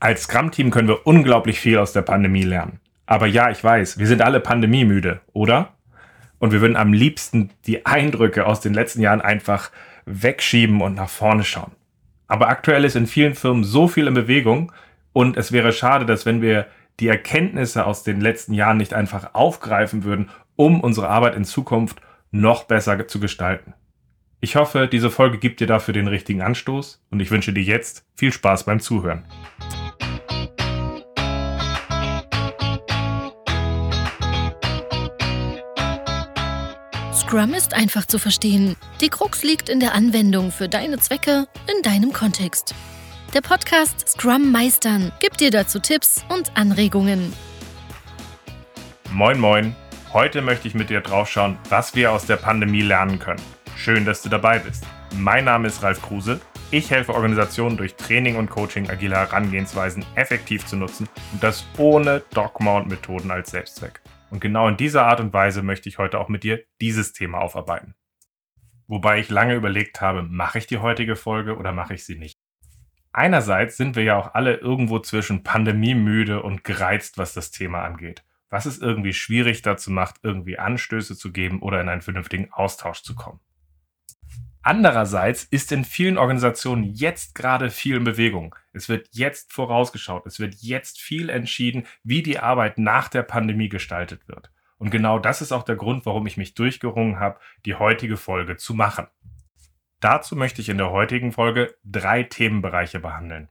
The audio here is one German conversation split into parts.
Als Scrum-Team können wir unglaublich viel aus der Pandemie lernen. Aber ja, ich weiß, wir sind alle pandemiemüde, oder? Und wir würden am liebsten die Eindrücke aus den letzten Jahren einfach wegschieben und nach vorne schauen. Aber aktuell ist in vielen Firmen so viel in Bewegung und es wäre schade, dass wenn wir die Erkenntnisse aus den letzten Jahren nicht einfach aufgreifen würden, um unsere Arbeit in Zukunft noch besser zu gestalten. Ich hoffe, diese Folge gibt dir dafür den richtigen Anstoß und ich wünsche dir jetzt viel Spaß beim Zuhören. Scrum ist einfach zu verstehen. Die Krux liegt in der Anwendung für deine Zwecke in deinem Kontext. Der Podcast Scrum Meistern gibt dir dazu Tipps und Anregungen. Moin moin, heute möchte ich mit dir draufschauen, was wir aus der Pandemie lernen können. Schön, dass du dabei bist. Mein Name ist Ralf Kruse. Ich helfe Organisationen durch Training und Coaching agile Herangehensweisen effektiv zu nutzen und das ohne Dogma und Methoden als Selbstzweck. Und genau in dieser Art und Weise möchte ich heute auch mit dir dieses Thema aufarbeiten. Wobei ich lange überlegt habe, mache ich die heutige Folge oder mache ich sie nicht. Einerseits sind wir ja auch alle irgendwo zwischen pandemiemüde und gereizt, was das Thema angeht. Was es irgendwie schwierig dazu macht, irgendwie Anstöße zu geben oder in einen vernünftigen Austausch zu kommen. Andererseits ist in vielen Organisationen jetzt gerade viel in Bewegung. Es wird jetzt vorausgeschaut, es wird jetzt viel entschieden, wie die Arbeit nach der Pandemie gestaltet wird. Und genau das ist auch der Grund, warum ich mich durchgerungen habe, die heutige Folge zu machen. Dazu möchte ich in der heutigen Folge drei Themenbereiche behandeln.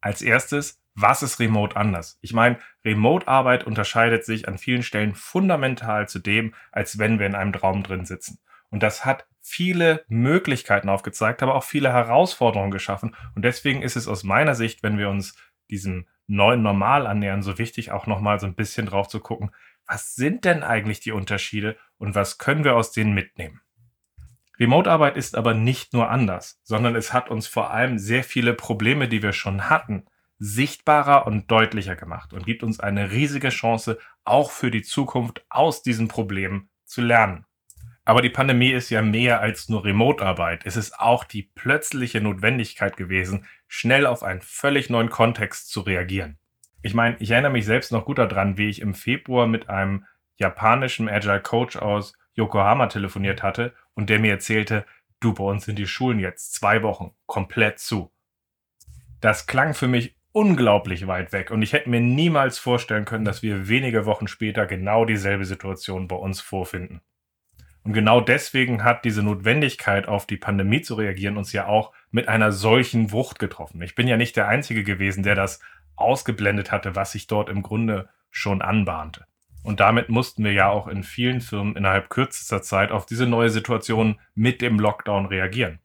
Als erstes, was ist Remote anders? Ich meine, Remote-Arbeit unterscheidet sich an vielen Stellen fundamental zu dem, als wenn wir in einem Raum drin sitzen. Und das hat viele Möglichkeiten aufgezeigt, aber auch viele Herausforderungen geschaffen. Und deswegen ist es aus meiner Sicht, wenn wir uns diesem neuen Normal annähern, so wichtig, auch nochmal so ein bisschen drauf zu gucken, was sind denn eigentlich die Unterschiede und was können wir aus denen mitnehmen? Remote-Arbeit ist aber nicht nur anders, sondern es hat uns vor allem sehr viele Probleme, die wir schon hatten, sichtbarer und deutlicher gemacht und gibt uns eine riesige Chance, auch für die Zukunft aus diesen Problemen zu lernen. Aber die Pandemie ist ja mehr als nur Remote-Arbeit. Es ist auch die plötzliche Notwendigkeit gewesen, schnell auf einen völlig neuen Kontext zu reagieren. Ich meine, ich erinnere mich selbst noch gut daran, wie ich im Februar mit einem japanischen Agile Coach aus Yokohama telefoniert hatte und der mir erzählte, du, bei uns sind die Schulen jetzt zwei Wochen komplett zu. Das klang für mich unglaublich weit weg und ich hätte mir niemals vorstellen können, dass wir wenige Wochen später genau dieselbe Situation bei uns vorfinden. Und genau deswegen hat diese Notwendigkeit, auf die Pandemie zu reagieren, uns ja auch mit einer solchen Wucht getroffen. Ich bin ja nicht der Einzige gewesen, der das ausgeblendet hatte, was sich dort im Grunde schon anbahnte. Und damit mussten wir ja auch in vielen Firmen innerhalb kürzester Zeit auf diese neue Situation mit dem Lockdown reagieren.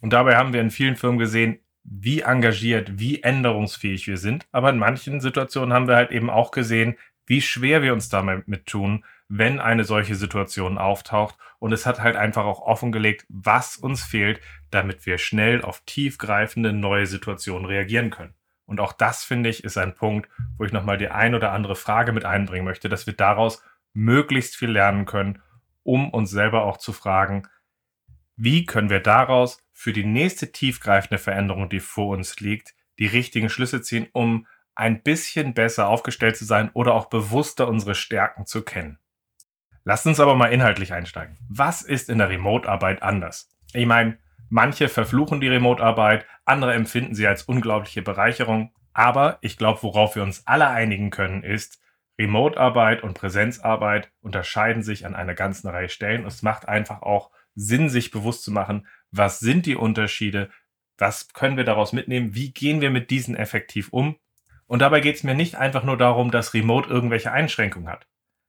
Und dabei haben wir in vielen Firmen gesehen, wie engagiert, wie änderungsfähig wir sind. Aber in manchen Situationen haben wir halt eben auch gesehen, wie schwer wir uns damit tun, wenn eine solche Situation auftaucht. Und es hat halt einfach auch offengelegt, was uns fehlt, damit wir schnell auf tiefgreifende neue Situationen reagieren können. Und auch das, finde ich, ist ein Punkt, wo ich nochmal die ein oder andere Frage mit einbringen möchte, dass wir daraus möglichst viel lernen können, um uns selber auch zu fragen, wie können wir daraus für die nächste tiefgreifende Veränderung, die vor uns liegt, die richtigen Schlüsse ziehen, um ein bisschen besser aufgestellt zu sein oder auch bewusster unsere Stärken zu kennen. Lasst uns aber mal inhaltlich einsteigen. Was ist in der Remote-Arbeit anders? Ich meine, manche verfluchen die Remote-Arbeit, andere empfinden sie als unglaubliche Bereicherung. Aber ich glaube, worauf wir uns alle einigen können, ist, Remote-Arbeit und Präsenzarbeit unterscheiden sich an einer ganzen Reihe Stellen. Es macht einfach auch Sinn, sich bewusst zu machen, was sind die Unterschiede, was können wir daraus mitnehmen, wie gehen wir mit diesen effektiv um. Und dabei geht es mir nicht einfach nur darum, dass Remote irgendwelche Einschränkungen hat.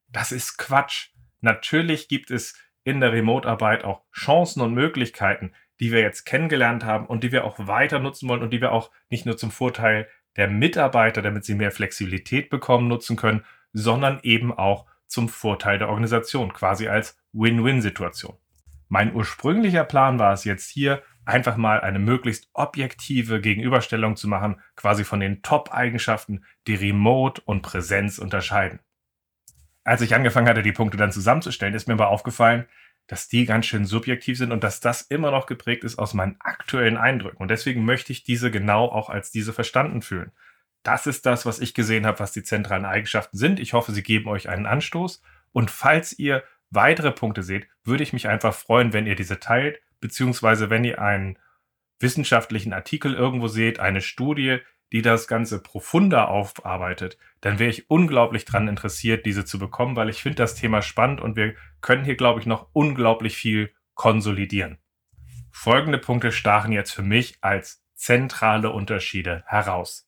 Das ist Quatsch. Natürlich gibt es in der Remote-Arbeit auch Chancen und Möglichkeiten, die wir jetzt kennengelernt haben und die wir auch weiter nutzen wollen und die wir auch nicht nur zum Vorteil der Mitarbeiter, damit sie mehr Flexibilität bekommen, nutzen können, sondern eben auch zum Vorteil der Organisation, quasi als Win-Win-Situation. Mein ursprünglicher Plan war es jetzt hier, einfach mal eine möglichst objektive Gegenüberstellung zu machen, quasi von den Top-Eigenschaften, die Remote und Präsenz unterscheiden als ich angefangen hatte, die Punkte dann zusammenzustellen, ist mir aber aufgefallen, dass die ganz schön subjektiv sind und dass das immer noch geprägt ist aus meinen aktuellen Eindrücken. Und deswegen möchte ich diese genau auch als diese verstanden fühlen. das ist das, was ich gesehen habe, was die zentralen Eigenschaften sind. Ich hoffe, sie geben euch einen Anstoß. Und falls ihr weitere Punkte seht, würde ich mich einfach freuen, wenn ihr diese teilt, beziehungsweise wenn ihr einen wissenschaftlichen Artikel irgendwo seht, eine Studie, die das Ganze profunder aufarbeitet, dann wäre ich unglaublich daran interessiert, diese zu bekommen, weil ich finde das Thema spannend und wir können hier, glaube ich, noch unglaublich viel konsolidieren. Folgende Punkte stachen jetzt für mich als zentrale Unterschiede heraus.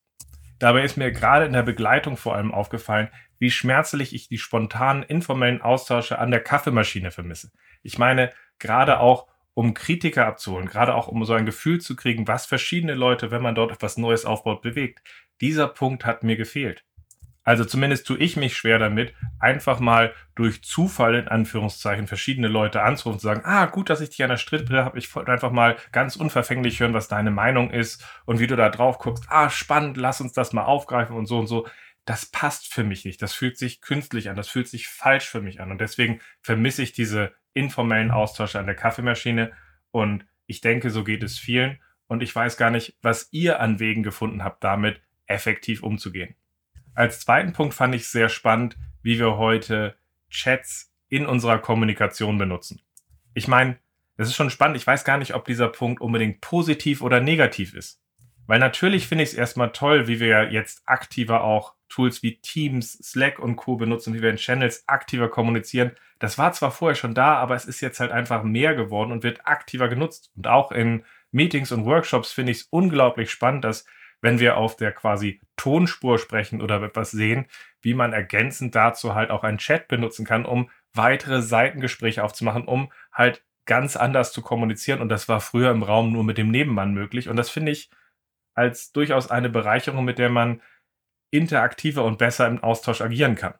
Dabei ist mir gerade in der Begleitung vor allem aufgefallen, wie schmerzlich ich die spontanen informellen Austausche an der Kaffeemaschine vermisse. Ich meine, gerade auch um Kritiker abzuholen, gerade auch um so ein Gefühl zu kriegen, was verschiedene Leute, wenn man dort etwas Neues aufbaut, bewegt. Dieser Punkt hat mir gefehlt. Also zumindest tue ich mich schwer damit, einfach mal durch Zufall in Anführungszeichen verschiedene Leute anzurufen und zu sagen, ah, gut, dass ich dich an der Strippe habe. Ich wollte einfach mal ganz unverfänglich hören, was deine Meinung ist und wie du da drauf guckst. Ah, spannend, lass uns das mal aufgreifen und so und so. Das passt für mich nicht. Das fühlt sich künstlich an. Das fühlt sich falsch für mich an. Und deswegen vermisse ich diese informellen Austausch an der Kaffeemaschine. Und ich denke, so geht es vielen. Und ich weiß gar nicht, was ihr an Wegen gefunden habt, damit effektiv umzugehen. Als zweiten Punkt fand ich sehr spannend, wie wir heute Chats in unserer Kommunikation benutzen. Ich meine, es ist schon spannend. Ich weiß gar nicht, ob dieser Punkt unbedingt positiv oder negativ ist. Weil natürlich finde ich es erstmal toll, wie wir jetzt aktiver auch Tools wie Teams, Slack und Co. benutzen, wie wir in Channels aktiver kommunizieren. Das war zwar vorher schon da, aber es ist jetzt halt einfach mehr geworden und wird aktiver genutzt. Und auch in Meetings und Workshops finde ich es unglaublich spannend, dass wenn wir auf der quasi Tonspur sprechen oder etwas sehen, wie man ergänzend dazu halt auch einen Chat benutzen kann, um weitere Seitengespräche aufzumachen, um halt ganz anders zu kommunizieren. Und das war früher im Raum nur mit dem Nebenmann möglich. Und das finde ich als durchaus eine Bereicherung, mit der man interaktiver und besser im Austausch agieren kann.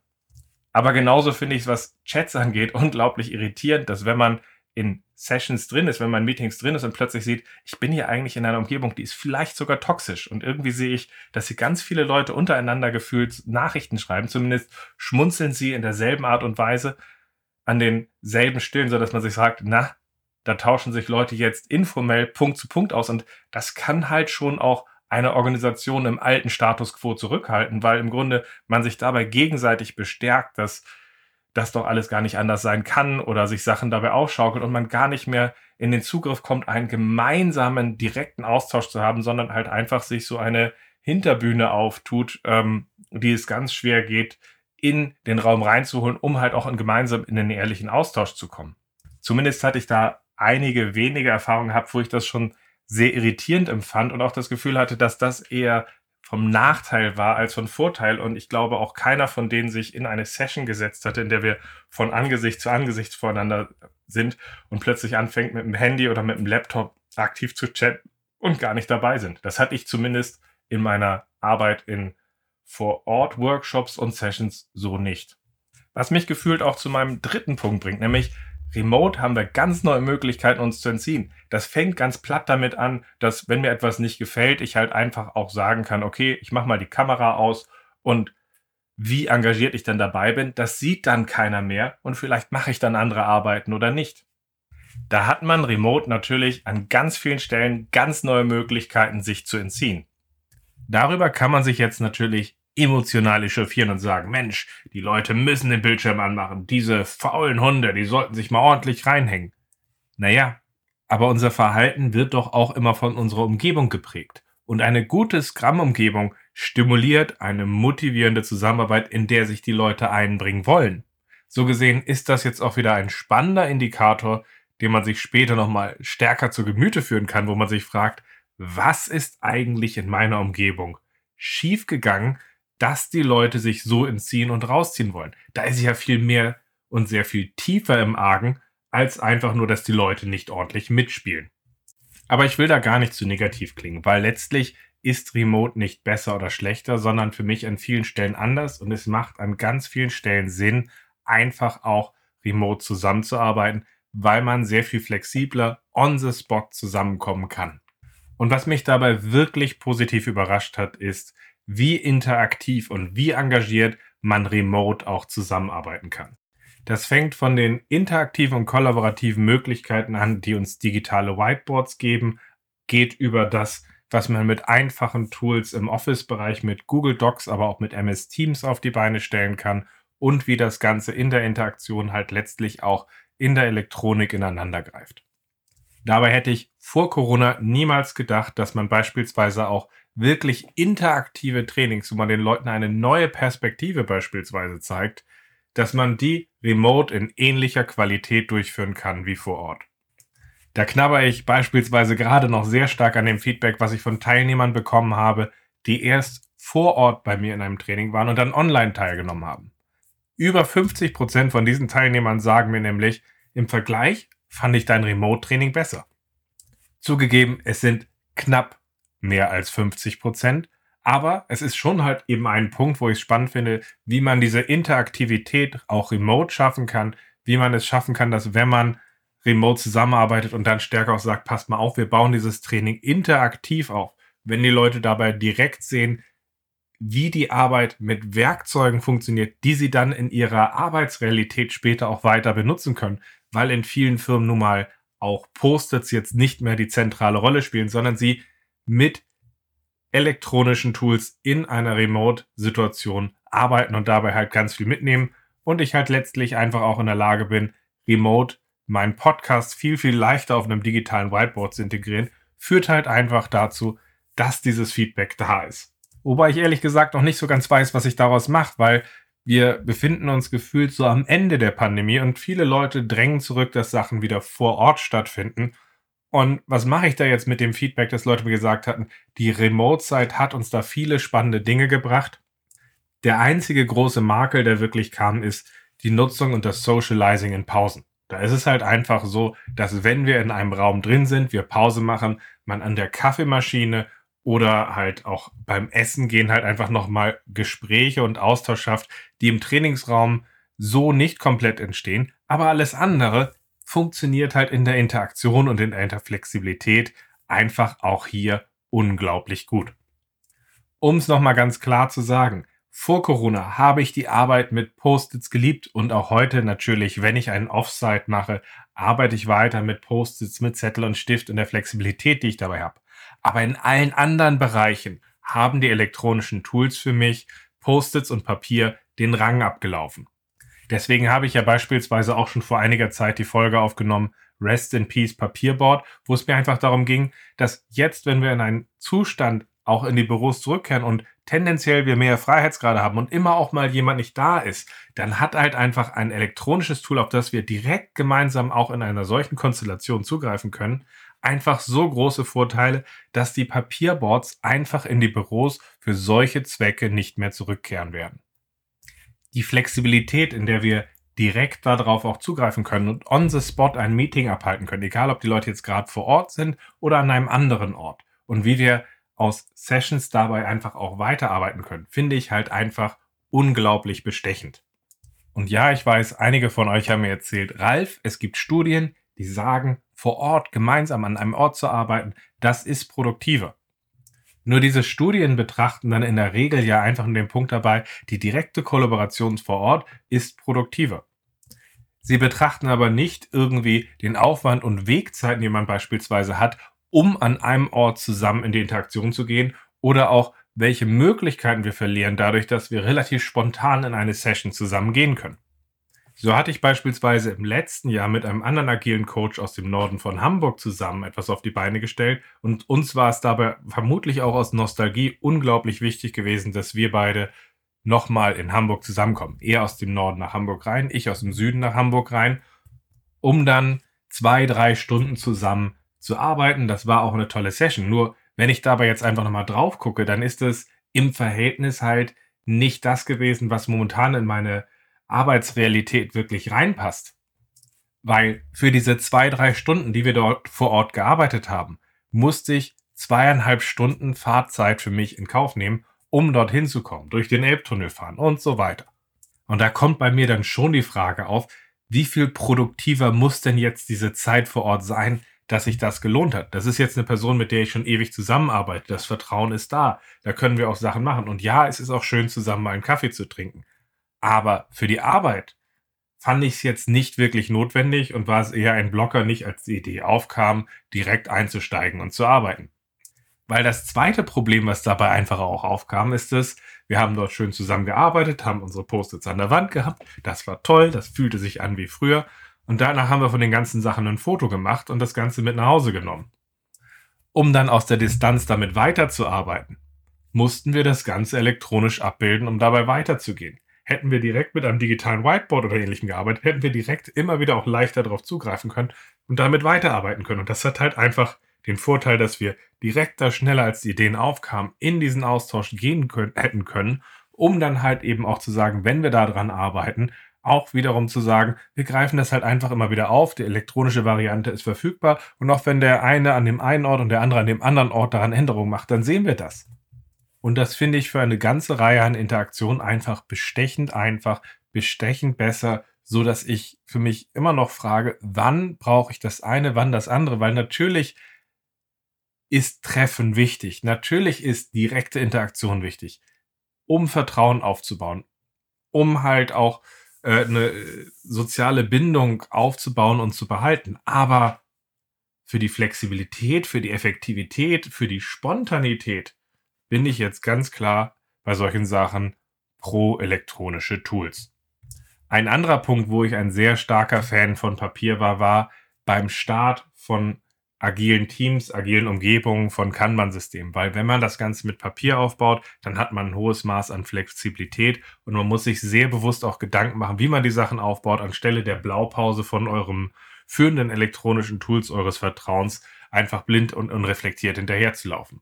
Aber genauso finde ich es, was Chats angeht, unglaublich irritierend, dass wenn man in Sessions drin ist, wenn man in Meetings drin ist und plötzlich sieht, ich bin hier eigentlich in einer Umgebung, die ist vielleicht sogar toxisch. Und irgendwie sehe ich, dass hier ganz viele Leute untereinander gefühlt Nachrichten schreiben. Zumindest schmunzeln sie in derselben Art und Weise an denselben Stillen, so dass man sich sagt, na, da tauschen sich Leute jetzt informell Punkt zu Punkt aus. Und das kann halt schon auch eine Organisation im alten Status quo zurückhalten, weil im Grunde man sich dabei gegenseitig bestärkt, dass das doch alles gar nicht anders sein kann oder sich Sachen dabei aufschaukelt und man gar nicht mehr in den Zugriff kommt, einen gemeinsamen, direkten Austausch zu haben, sondern halt einfach sich so eine Hinterbühne auftut, ähm, die es ganz schwer geht, in den Raum reinzuholen, um halt auch in gemeinsam in den ehrlichen Austausch zu kommen. Zumindest hatte ich da einige wenige Erfahrungen gehabt, wo ich das schon sehr irritierend empfand und auch das Gefühl hatte, dass das eher vom Nachteil war als von Vorteil. Und ich glaube auch keiner von denen sich in eine Session gesetzt hatte, in der wir von Angesicht zu Angesicht voreinander sind und plötzlich anfängt mit dem Handy oder mit dem Laptop aktiv zu chatten und gar nicht dabei sind. Das hatte ich zumindest in meiner Arbeit in Vor-Ort-Workshops und Sessions so nicht. Was mich gefühlt auch zu meinem dritten Punkt bringt, nämlich Remote haben wir ganz neue Möglichkeiten, uns zu entziehen. Das fängt ganz platt damit an, dass wenn mir etwas nicht gefällt, ich halt einfach auch sagen kann, okay, ich mache mal die Kamera aus und wie engagiert ich dann dabei bin, das sieht dann keiner mehr und vielleicht mache ich dann andere Arbeiten oder nicht. Da hat man Remote natürlich an ganz vielen Stellen ganz neue Möglichkeiten, sich zu entziehen. Darüber kann man sich jetzt natürlich emotional echauffieren und sagen, Mensch, die Leute müssen den Bildschirm anmachen. Diese faulen Hunde, die sollten sich mal ordentlich reinhängen. Naja, aber unser Verhalten wird doch auch immer von unserer Umgebung geprägt. Und eine gute Scrum-Umgebung stimuliert eine motivierende Zusammenarbeit, in der sich die Leute einbringen wollen. So gesehen ist das jetzt auch wieder ein spannender Indikator, den man sich später nochmal stärker zu Gemüte führen kann, wo man sich fragt, was ist eigentlich in meiner Umgebung schiefgegangen, dass die Leute sich so entziehen und rausziehen wollen. Da ist ja viel mehr und sehr viel tiefer im Argen, als einfach nur, dass die Leute nicht ordentlich mitspielen. Aber ich will da gar nicht zu negativ klingen, weil letztlich ist Remote nicht besser oder schlechter, sondern für mich an vielen Stellen anders und es macht an ganz vielen Stellen Sinn, einfach auch remote zusammenzuarbeiten, weil man sehr viel flexibler on the spot zusammenkommen kann. Und was mich dabei wirklich positiv überrascht hat, ist, wie interaktiv und wie engagiert man remote auch zusammenarbeiten kann. Das fängt von den interaktiven und kollaborativen Möglichkeiten an, die uns digitale Whiteboards geben, geht über das, was man mit einfachen Tools im Office-Bereich mit Google Docs, aber auch mit MS Teams auf die Beine stellen kann und wie das Ganze in der Interaktion halt letztlich auch in der Elektronik ineinander greift. Dabei hätte ich vor Corona niemals gedacht, dass man beispielsweise auch wirklich interaktive Trainings, wo man den Leuten eine neue Perspektive beispielsweise zeigt, dass man die remote in ähnlicher Qualität durchführen kann wie vor Ort. Da knabber ich beispielsweise gerade noch sehr stark an dem Feedback, was ich von Teilnehmern bekommen habe, die erst vor Ort bei mir in einem Training waren und dann online teilgenommen haben. Über 50 Prozent von diesen Teilnehmern sagen mir nämlich, im Vergleich fand ich dein Remote-Training besser. Zugegeben, es sind knapp mehr als 50 Prozent, aber es ist schon halt eben ein Punkt, wo ich es spannend finde, wie man diese Interaktivität auch remote schaffen kann, wie man es schaffen kann, dass wenn man remote zusammenarbeitet und dann stärker auch sagt, passt mal auf, wir bauen dieses Training interaktiv auf. Wenn die Leute dabei direkt sehen, wie die Arbeit mit Werkzeugen funktioniert, die sie dann in ihrer Arbeitsrealität später auch weiter benutzen können, weil in vielen Firmen nun mal auch Post-its jetzt nicht mehr die zentrale Rolle spielen, sondern sie mit elektronischen Tools in einer Remote-Situation arbeiten und dabei halt ganz viel mitnehmen und ich halt letztlich einfach auch in der Lage bin, remote meinen Podcast viel, viel leichter auf einem digitalen Whiteboard zu integrieren, führt halt einfach dazu, dass dieses Feedback da ist. Wobei ich ehrlich gesagt noch nicht so ganz weiß, was ich daraus mache, weil wir befinden uns gefühlt so am Ende der Pandemie und viele Leute drängen zurück, dass Sachen wieder vor Ort stattfinden. Und was mache ich da jetzt mit dem Feedback, das Leute mir gesagt hatten? Die Remote-Zeit hat uns da viele spannende Dinge gebracht. Der einzige große Makel, der wirklich kam, ist die Nutzung und das Socializing in Pausen. Da ist es halt einfach so, dass wenn wir in einem Raum drin sind, wir Pause machen, man an der Kaffeemaschine oder halt auch beim Essen gehen halt einfach nochmal Gespräche und Austausch schafft, die im Trainingsraum so nicht komplett entstehen, aber alles andere funktioniert halt in der Interaktion und in der Flexibilität einfach auch hier unglaublich gut. Um es nochmal ganz klar zu sagen, vor Corona habe ich die Arbeit mit Post-its geliebt und auch heute natürlich, wenn ich einen Offsite mache, arbeite ich weiter mit Post-its, mit Zettel und Stift und der Flexibilität, die ich dabei habe. Aber in allen anderen Bereichen haben die elektronischen Tools für mich, Post-its und Papier, den Rang abgelaufen. Deswegen habe ich ja beispielsweise auch schon vor einiger Zeit die Folge aufgenommen, Rest in Peace Papierboard, wo es mir einfach darum ging, dass jetzt, wenn wir in einen Zustand auch in die Büros zurückkehren und tendenziell wir mehr Freiheitsgrade haben und immer auch mal jemand nicht da ist, dann hat halt einfach ein elektronisches Tool, auf das wir direkt gemeinsam auch in einer solchen Konstellation zugreifen können, einfach so große Vorteile, dass die Papierboards einfach in die Büros für solche Zwecke nicht mehr zurückkehren werden die Flexibilität, in der wir direkt darauf auch zugreifen können und on the spot ein Meeting abhalten können, egal ob die Leute jetzt gerade vor Ort sind oder an einem anderen Ort. Und wie wir aus Sessions dabei einfach auch weiterarbeiten können, finde ich halt einfach unglaublich bestechend. Und ja, ich weiß, einige von euch haben mir erzählt, Ralf, es gibt Studien, die sagen, vor Ort gemeinsam an einem Ort zu arbeiten, das ist produktiver. Nur diese Studien betrachten dann in der Regel ja einfach nur den Punkt dabei, die direkte Kollaboration vor Ort ist produktiver. Sie betrachten aber nicht irgendwie den Aufwand und Wegzeiten, die man beispielsweise hat, um an einem Ort zusammen in die Interaktion zu gehen oder auch welche Möglichkeiten wir verlieren dadurch, dass wir relativ spontan in eine Session zusammen gehen können. So hatte ich beispielsweise im letzten Jahr mit einem anderen agilen Coach aus dem Norden von Hamburg zusammen etwas auf die Beine gestellt und uns war es dabei vermutlich auch aus Nostalgie unglaublich wichtig gewesen, dass wir beide nochmal in Hamburg zusammenkommen. Er aus dem Norden nach Hamburg rein, ich aus dem Süden nach Hamburg rein, um dann zwei, drei Stunden zusammen zu arbeiten. Das war auch eine tolle Session. Nur wenn ich dabei jetzt einfach nochmal drauf gucke, dann ist es im Verhältnis halt nicht das gewesen, was momentan in meine Arbeitsrealität wirklich reinpasst. Weil für diese zwei, drei Stunden, die wir dort vor Ort gearbeitet haben, musste ich zweieinhalb Stunden Fahrzeit für mich in Kauf nehmen, um dorthin zu kommen, durch den Elbtunnel fahren und so weiter. Und da kommt bei mir dann schon die Frage auf, wie viel produktiver muss denn jetzt diese Zeit vor Ort sein, dass sich das gelohnt hat. Das ist jetzt eine Person, mit der ich schon ewig zusammenarbeite. Das Vertrauen ist da. Da können wir auch Sachen machen. Und ja, es ist auch schön, zusammen mal einen Kaffee zu trinken. Aber für die Arbeit fand ich es jetzt nicht wirklich notwendig und war es eher ein Blocker, nicht als die Idee aufkam, direkt einzusteigen und zu arbeiten. Weil das zweite Problem, was dabei einfach auch aufkam, ist es, wir haben dort schön zusammengearbeitet, haben unsere Post-its an der Wand gehabt. Das war toll, das fühlte sich an wie früher. Und danach haben wir von den ganzen Sachen ein Foto gemacht und das Ganze mit nach Hause genommen. Um dann aus der Distanz damit weiterzuarbeiten, mussten wir das Ganze elektronisch abbilden, um dabei weiterzugehen. Hätten wir direkt mit einem digitalen Whiteboard oder ähnlichem gearbeitet, hätten wir direkt immer wieder auch leichter darauf zugreifen können und damit weiterarbeiten können. Und das hat halt einfach den Vorteil, dass wir direkter, schneller als die Ideen aufkamen, in diesen Austausch gehen können, hätten können, um dann halt eben auch zu sagen, wenn wir daran arbeiten, auch wiederum zu sagen, wir greifen das halt einfach immer wieder auf, die elektronische Variante ist verfügbar und auch wenn der eine an dem einen Ort und der andere an dem anderen Ort daran Änderungen macht, dann sehen wir das. Und das finde ich für eine ganze Reihe an Interaktionen einfach bestechend einfach, bestechend besser, so dass ich für mich immer noch frage, wann brauche ich das eine, wann das andere, weil natürlich ist Treffen wichtig. Natürlich ist direkte Interaktion wichtig, um Vertrauen aufzubauen, um halt auch äh, eine soziale Bindung aufzubauen und zu behalten. Aber für die Flexibilität, für die Effektivität, für die Spontanität bin ich jetzt ganz klar bei solchen Sachen pro elektronische Tools. Ein anderer Punkt, wo ich ein sehr starker Fan von Papier war, war beim Start von agilen Teams, agilen Umgebungen von Kanban-Systemen. Weil wenn man das Ganze mit Papier aufbaut, dann hat man ein hohes Maß an Flexibilität und man muss sich sehr bewusst auch Gedanken machen, wie man die Sachen aufbaut, anstelle der Blaupause von eurem führenden elektronischen Tools eures Vertrauens einfach blind und unreflektiert hinterherzulaufen.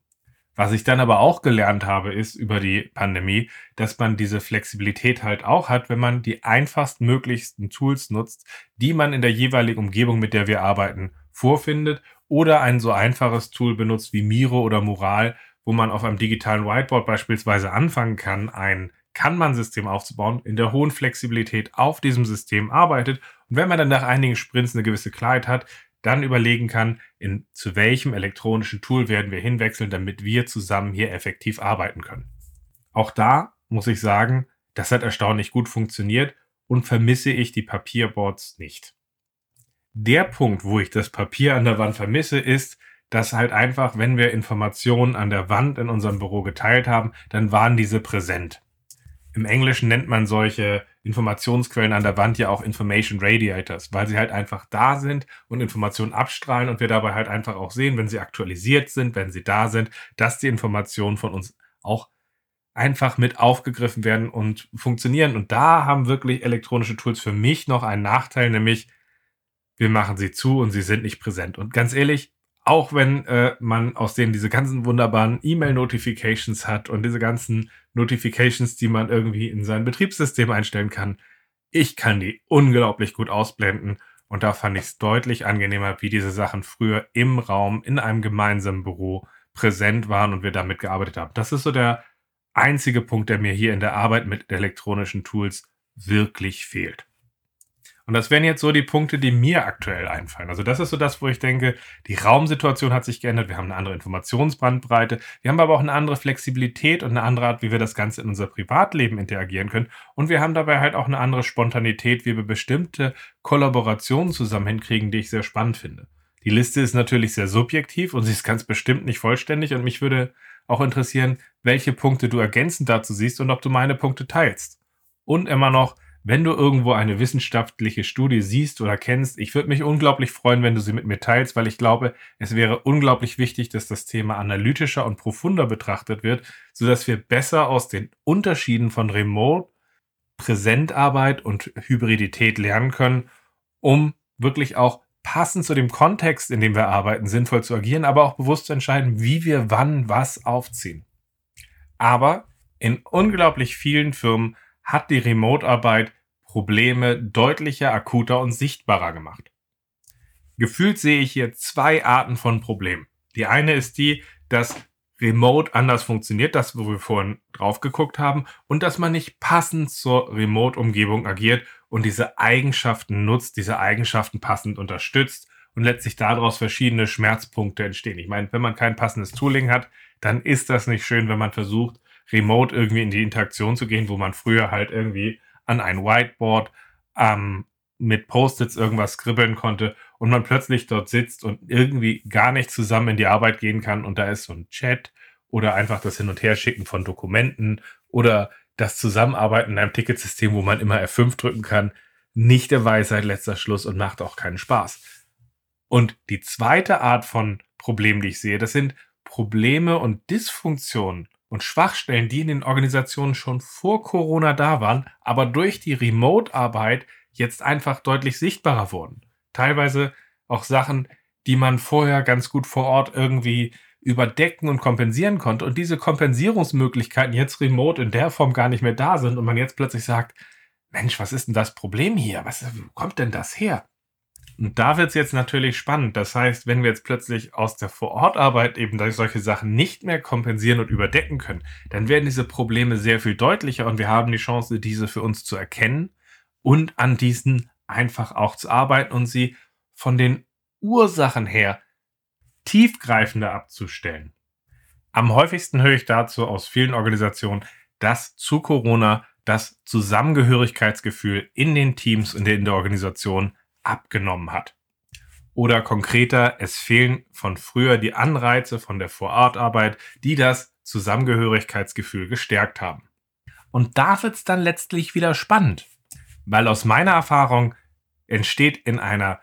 Was ich dann aber auch gelernt habe, ist über die Pandemie, dass man diese Flexibilität halt auch hat, wenn man die einfachst möglichsten Tools nutzt, die man in der jeweiligen Umgebung, mit der wir arbeiten, vorfindet oder ein so einfaches Tool benutzt wie Miro oder Mural, wo man auf einem digitalen Whiteboard beispielsweise anfangen kann, ein Kanban-System aufzubauen, in der hohen Flexibilität auf diesem System arbeitet. Und wenn man dann nach einigen Sprints eine gewisse Klarheit hat, dann überlegen kann, in zu welchem elektronischen Tool werden wir hinwechseln, damit wir zusammen hier effektiv arbeiten können. Auch da muss ich sagen, das hat erstaunlich gut funktioniert und vermisse ich die Papierboards nicht. Der Punkt, wo ich das Papier an der Wand vermisse, ist, dass halt einfach, wenn wir Informationen an der Wand in unserem Büro geteilt haben, dann waren diese präsent. Im Englischen nennt man solche Informationsquellen an der Wand ja auch Information Radiators, weil sie halt einfach da sind und Informationen abstrahlen und wir dabei halt einfach auch sehen, wenn sie aktualisiert sind, wenn sie da sind, dass die Informationen von uns auch einfach mit aufgegriffen werden und funktionieren. Und da haben wirklich elektronische Tools für mich noch einen Nachteil, nämlich wir machen sie zu und sie sind nicht präsent. Und ganz ehrlich, auch wenn äh, man aus denen diese ganzen wunderbaren E-Mail-Notifications hat und diese ganzen Notifications, die man irgendwie in sein Betriebssystem einstellen kann, ich kann die unglaublich gut ausblenden. Und da fand ich es deutlich angenehmer, wie diese Sachen früher im Raum, in einem gemeinsamen Büro präsent waren und wir damit gearbeitet haben. Das ist so der einzige Punkt, der mir hier in der Arbeit mit elektronischen Tools wirklich fehlt. Und das wären jetzt so die Punkte, die mir aktuell einfallen. Also das ist so das, wo ich denke, die Raumsituation hat sich geändert. Wir haben eine andere Informationsbandbreite. Wir haben aber auch eine andere Flexibilität und eine andere Art, wie wir das Ganze in unser Privatleben interagieren können. Und wir haben dabei halt auch eine andere Spontanität, wie wir bestimmte Kollaborationen zusammen hinkriegen, die ich sehr spannend finde. Die Liste ist natürlich sehr subjektiv und sie ist ganz bestimmt nicht vollständig. Und mich würde auch interessieren, welche Punkte du ergänzend dazu siehst und ob du meine Punkte teilst. Und immer noch, wenn du irgendwo eine wissenschaftliche Studie siehst oder kennst, ich würde mich unglaublich freuen, wenn du sie mit mir teilst, weil ich glaube, es wäre unglaublich wichtig, dass das Thema analytischer und profunder betrachtet wird, sodass wir besser aus den Unterschieden von Remote, Präsentarbeit und Hybridität lernen können, um wirklich auch passend zu dem Kontext, in dem wir arbeiten, sinnvoll zu agieren, aber auch bewusst zu entscheiden, wie wir wann was aufziehen. Aber in unglaublich vielen Firmen hat die Remote-Arbeit Probleme deutlicher, akuter und sichtbarer gemacht. Gefühlt sehe ich hier zwei Arten von Problemen. Die eine ist die, dass Remote anders funktioniert, das, wo wir vorhin drauf geguckt haben, und dass man nicht passend zur Remote-Umgebung agiert und diese Eigenschaften nutzt, diese Eigenschaften passend unterstützt und letztlich daraus verschiedene Schmerzpunkte entstehen. Ich meine, wenn man kein passendes Tooling hat, dann ist das nicht schön, wenn man versucht, remote irgendwie in die Interaktion zu gehen, wo man früher halt irgendwie an ein Whiteboard am mit Post-its irgendwas skribbeln konnte und man plötzlich dort sitzt und irgendwie gar nicht zusammen in die Arbeit gehen kann und da ist so ein Chat oder einfach das Hin- und Herschicken von Dokumenten oder das Zusammenarbeiten in einem Ticketsystem, wo man immer F5 drücken kann, nicht der Weisheit letzter Schluss und macht auch keinen Spaß. Und die zweite Art von Problem, die ich sehe, das sind Probleme und Dysfunktionen und Schwachstellen, die in den Organisationen schon vor Corona da waren, aber durch die Remote-Arbeit jetzt einfach deutlich sichtbarer wurden. Teilweise auch Sachen, die man vorher ganz gut vor Ort irgendwie überdecken und kompensieren konnte und diese Kompensierungsmöglichkeiten jetzt remote in der Form gar nicht mehr da sind und man jetzt plötzlich sagt, Mensch, was ist denn das Problem hier? Was wo kommt denn das her? Und da wird es jetzt natürlich spannend. Das heißt, wenn wir jetzt plötzlich aus der Vorortarbeit eben solche Sachen nicht mehr kompensieren und überdecken können, dann werden diese Probleme sehr viel deutlicher und wir haben die Chance, diese für uns zu erkennen und an diesen einfach auch zu arbeiten und sie von den Ursachen her tiefgreifender abzustellen. Am häufigsten höre ich dazu aus vielen Organisationen, dass zu Corona das Zusammengehörigkeitsgefühl in den Teams und in der Organisation abgenommen hat. Oder konkreter, es fehlen von früher die Anreize von der Vorortarbeit, die das Zusammengehörigkeitsgefühl gestärkt haben. Und da wird es dann letztlich wieder spannend, weil aus meiner Erfahrung entsteht in einer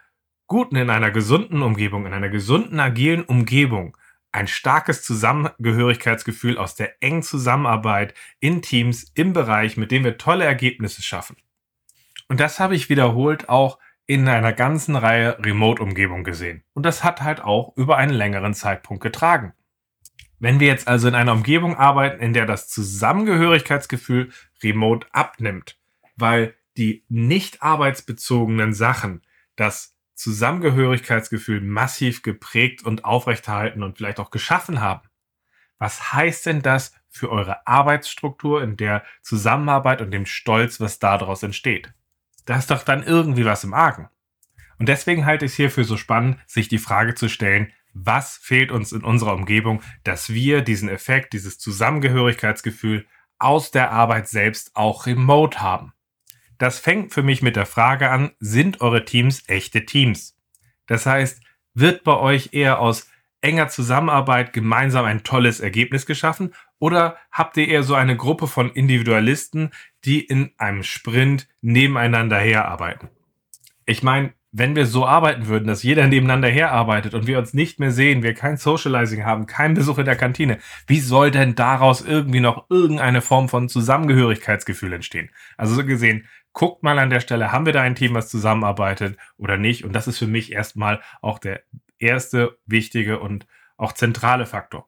guten, in einer gesunden Umgebung, in einer gesunden, agilen Umgebung ein starkes Zusammengehörigkeitsgefühl aus der engen Zusammenarbeit in Teams im Bereich, mit dem wir tolle Ergebnisse schaffen. Und das habe ich wiederholt auch in einer ganzen Reihe Remote-Umgebung gesehen. Und das hat halt auch über einen längeren Zeitpunkt getragen. Wenn wir jetzt also in einer Umgebung arbeiten, in der das Zusammengehörigkeitsgefühl remote abnimmt, weil die nicht arbeitsbezogenen Sachen das Zusammengehörigkeitsgefühl massiv geprägt und aufrechterhalten und vielleicht auch geschaffen haben. Was heißt denn das für eure Arbeitsstruktur in der Zusammenarbeit und dem Stolz, was daraus entsteht? Da ist doch dann irgendwie was im Argen. Und deswegen halte ich es hier für so spannend, sich die Frage zu stellen, was fehlt uns in unserer Umgebung, dass wir diesen Effekt, dieses Zusammengehörigkeitsgefühl aus der Arbeit selbst auch remote haben. Das fängt für mich mit der Frage an, sind eure Teams echte Teams? Das heißt, wird bei euch eher aus enger Zusammenarbeit gemeinsam ein tolles Ergebnis geschaffen oder habt ihr eher so eine Gruppe von Individualisten, die in einem Sprint nebeneinander herarbeiten? Ich meine, wenn wir so arbeiten würden, dass jeder nebeneinander herarbeitet und wir uns nicht mehr sehen, wir kein Socializing haben, keinen Besuch in der Kantine, wie soll denn daraus irgendwie noch irgendeine Form von Zusammengehörigkeitsgefühl entstehen? Also so gesehen, guckt mal an der Stelle, haben wir da ein Team, was zusammenarbeitet oder nicht? Und das ist für mich erstmal auch der erste wichtige und auch zentrale Faktor.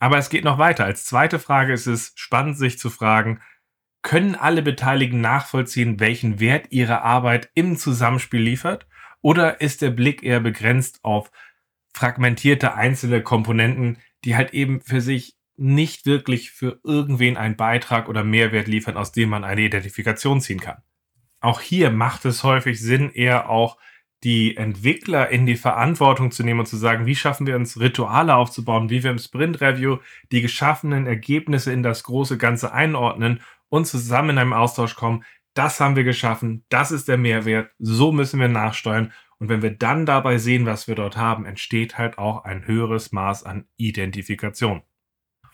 Aber es geht noch weiter. Als zweite Frage ist es spannend, sich zu fragen, können alle Beteiligten nachvollziehen, welchen Wert ihre Arbeit im Zusammenspiel liefert? Oder ist der Blick eher begrenzt auf fragmentierte einzelne Komponenten, die halt eben für sich nicht wirklich für irgendwen einen Beitrag oder Mehrwert liefern, aus dem man eine Identifikation ziehen kann? Auch hier macht es häufig Sinn, eher auch die Entwickler in die Verantwortung zu nehmen und zu sagen, wie schaffen wir uns Rituale aufzubauen, wie wir im Sprint Review die geschaffenen Ergebnisse in das große Ganze einordnen und zusammen in einem Austausch kommen. Das haben wir geschaffen, das ist der Mehrwert, so müssen wir nachsteuern. Und wenn wir dann dabei sehen, was wir dort haben, entsteht halt auch ein höheres Maß an Identifikation.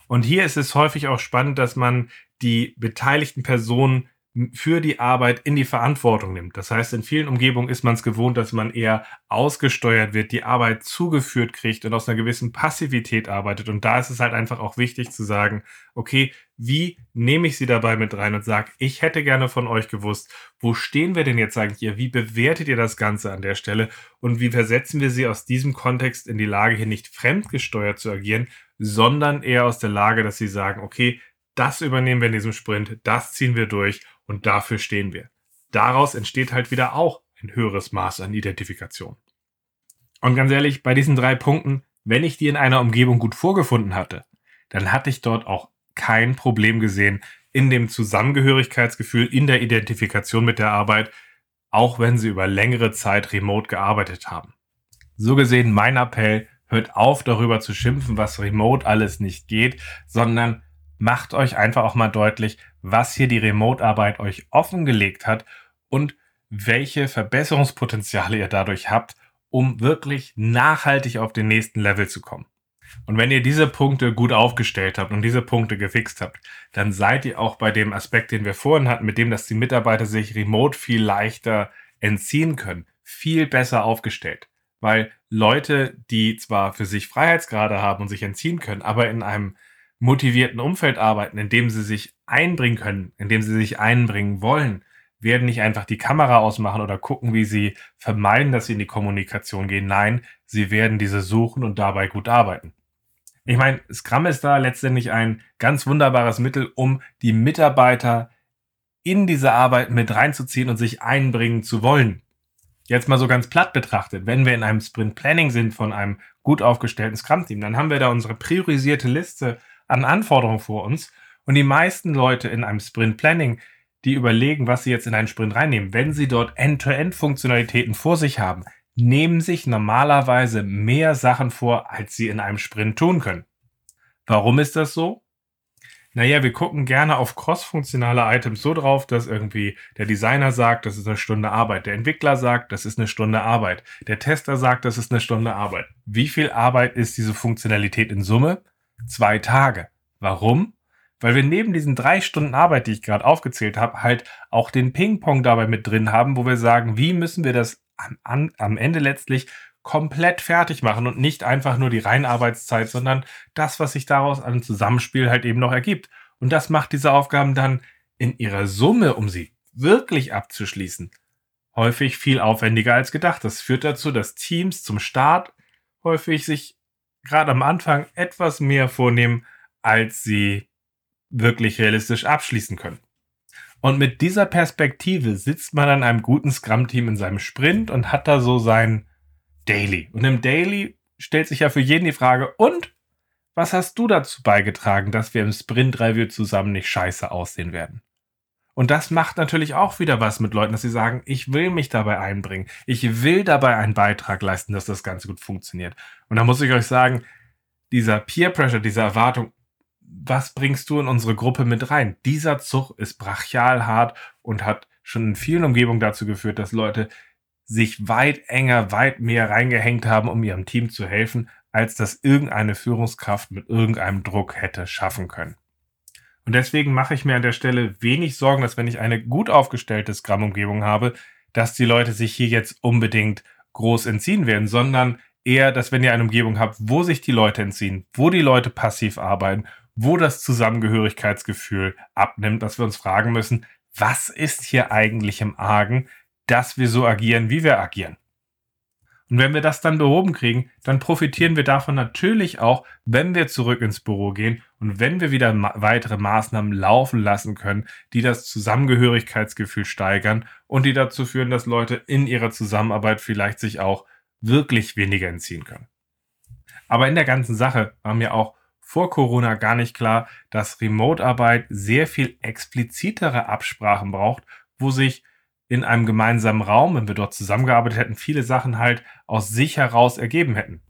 Und hier ist es häufig auch spannend, dass man die beteiligten Personen für die Arbeit in die Verantwortung nimmt. Das heißt, in vielen Umgebungen ist man es gewohnt, dass man eher ausgesteuert wird, die Arbeit zugeführt kriegt und aus einer gewissen Passivität arbeitet. Und da ist es halt einfach auch wichtig zu sagen, okay, wie nehme ich sie dabei mit rein und sage, ich hätte gerne von euch gewusst, wo stehen wir denn jetzt eigentlich hier? Wie bewertet ihr das Ganze an der Stelle? Und wie versetzen wir sie aus diesem Kontext in die Lage, hier nicht fremdgesteuert zu agieren, sondern eher aus der Lage, dass sie sagen, okay, das übernehmen wir in diesem Sprint, das ziehen wir durch und dafür stehen wir. Daraus entsteht halt wieder auch ein höheres Maß an Identifikation. Und ganz ehrlich, bei diesen drei Punkten, wenn ich die in einer Umgebung gut vorgefunden hatte, dann hatte ich dort auch kein Problem gesehen in dem Zusammengehörigkeitsgefühl, in der Identifikation mit der Arbeit, auch wenn sie über längere Zeit remote gearbeitet haben. So gesehen mein Appell, hört auf darüber zu schimpfen, was remote alles nicht geht, sondern macht euch einfach auch mal deutlich, was hier die Remote-Arbeit euch offengelegt hat und welche Verbesserungspotenziale ihr dadurch habt, um wirklich nachhaltig auf den nächsten Level zu kommen. Und wenn ihr diese Punkte gut aufgestellt habt und diese Punkte gefixt habt, dann seid ihr auch bei dem Aspekt, den wir vorhin hatten, mit dem, dass die Mitarbeiter sich remote viel leichter entziehen können, viel besser aufgestellt. Weil Leute, die zwar für sich Freiheitsgrade haben und sich entziehen können, aber in einem motivierten Umfeld arbeiten, in dem sie sich einbringen können, in dem sie sich einbringen wollen, werden nicht einfach die Kamera ausmachen oder gucken, wie sie vermeiden, dass sie in die Kommunikation gehen. Nein, sie werden diese suchen und dabei gut arbeiten. Ich meine, Scrum ist da letztendlich ein ganz wunderbares Mittel, um die Mitarbeiter in diese Arbeit mit reinzuziehen und sich einbringen zu wollen. Jetzt mal so ganz platt betrachtet, wenn wir in einem Sprint Planning sind von einem gut aufgestellten Scrum-Team, dann haben wir da unsere priorisierte Liste an Anforderungen vor uns und die meisten Leute in einem Sprint Planning, die überlegen, was sie jetzt in einen Sprint reinnehmen, wenn sie dort End-to-End-Funktionalitäten vor sich haben, nehmen sich normalerweise mehr Sachen vor, als sie in einem Sprint tun können. Warum ist das so? Naja, wir gucken gerne auf cross-funktionale Items so drauf, dass irgendwie der Designer sagt, das ist eine Stunde Arbeit, der Entwickler sagt, das ist eine Stunde Arbeit, der Tester sagt, das ist eine Stunde Arbeit. Wie viel Arbeit ist diese Funktionalität in Summe? Zwei Tage. Warum? Weil wir neben diesen drei Stunden Arbeit, die ich gerade aufgezählt habe, halt auch den Ping-Pong dabei mit drin haben, wo wir sagen, wie müssen wir das am, am Ende letztlich komplett fertig machen und nicht einfach nur die Reinarbeitszeit, sondern das, was sich daraus an Zusammenspiel halt eben noch ergibt. Und das macht diese Aufgaben dann in ihrer Summe, um sie wirklich abzuschließen, häufig viel aufwendiger als gedacht. Das führt dazu, dass Teams zum Start häufig sich gerade am Anfang etwas mehr vornehmen, als sie wirklich realistisch abschließen können. Und mit dieser Perspektive sitzt man an einem guten Scrum-Team in seinem Sprint und hat da so sein Daily. Und im Daily stellt sich ja für jeden die Frage, und was hast du dazu beigetragen, dass wir im Sprint-Review zusammen nicht scheiße aussehen werden? Und das macht natürlich auch wieder was mit Leuten, dass sie sagen, ich will mich dabei einbringen. Ich will dabei einen Beitrag leisten, dass das Ganze gut funktioniert. Und da muss ich euch sagen, dieser Peer Pressure, diese Erwartung, was bringst du in unsere Gruppe mit rein? Dieser Zug ist brachial hart und hat schon in vielen Umgebungen dazu geführt, dass Leute sich weit enger, weit mehr reingehängt haben, um ihrem Team zu helfen, als das irgendeine Führungskraft mit irgendeinem Druck hätte schaffen können. Und deswegen mache ich mir an der Stelle wenig Sorgen, dass wenn ich eine gut aufgestellte Scrum-Umgebung habe, dass die Leute sich hier jetzt unbedingt groß entziehen werden, sondern eher, dass wenn ihr eine Umgebung habt, wo sich die Leute entziehen, wo die Leute passiv arbeiten wo das Zusammengehörigkeitsgefühl abnimmt, dass wir uns fragen müssen, was ist hier eigentlich im Argen, dass wir so agieren, wie wir agieren. Und wenn wir das dann behoben kriegen, dann profitieren wir davon natürlich auch, wenn wir zurück ins Büro gehen und wenn wir wieder ma weitere Maßnahmen laufen lassen können, die das Zusammengehörigkeitsgefühl steigern und die dazu führen, dass Leute in ihrer Zusammenarbeit vielleicht sich auch wirklich weniger entziehen können. Aber in der ganzen Sache war mir auch vor Corona gar nicht klar, dass Remote-Arbeit sehr viel explizitere Absprachen braucht, wo sich in einem gemeinsamen Raum, wenn wir dort zusammengearbeitet hätten, viele Sachen halt aus sich heraus ergeben hätten.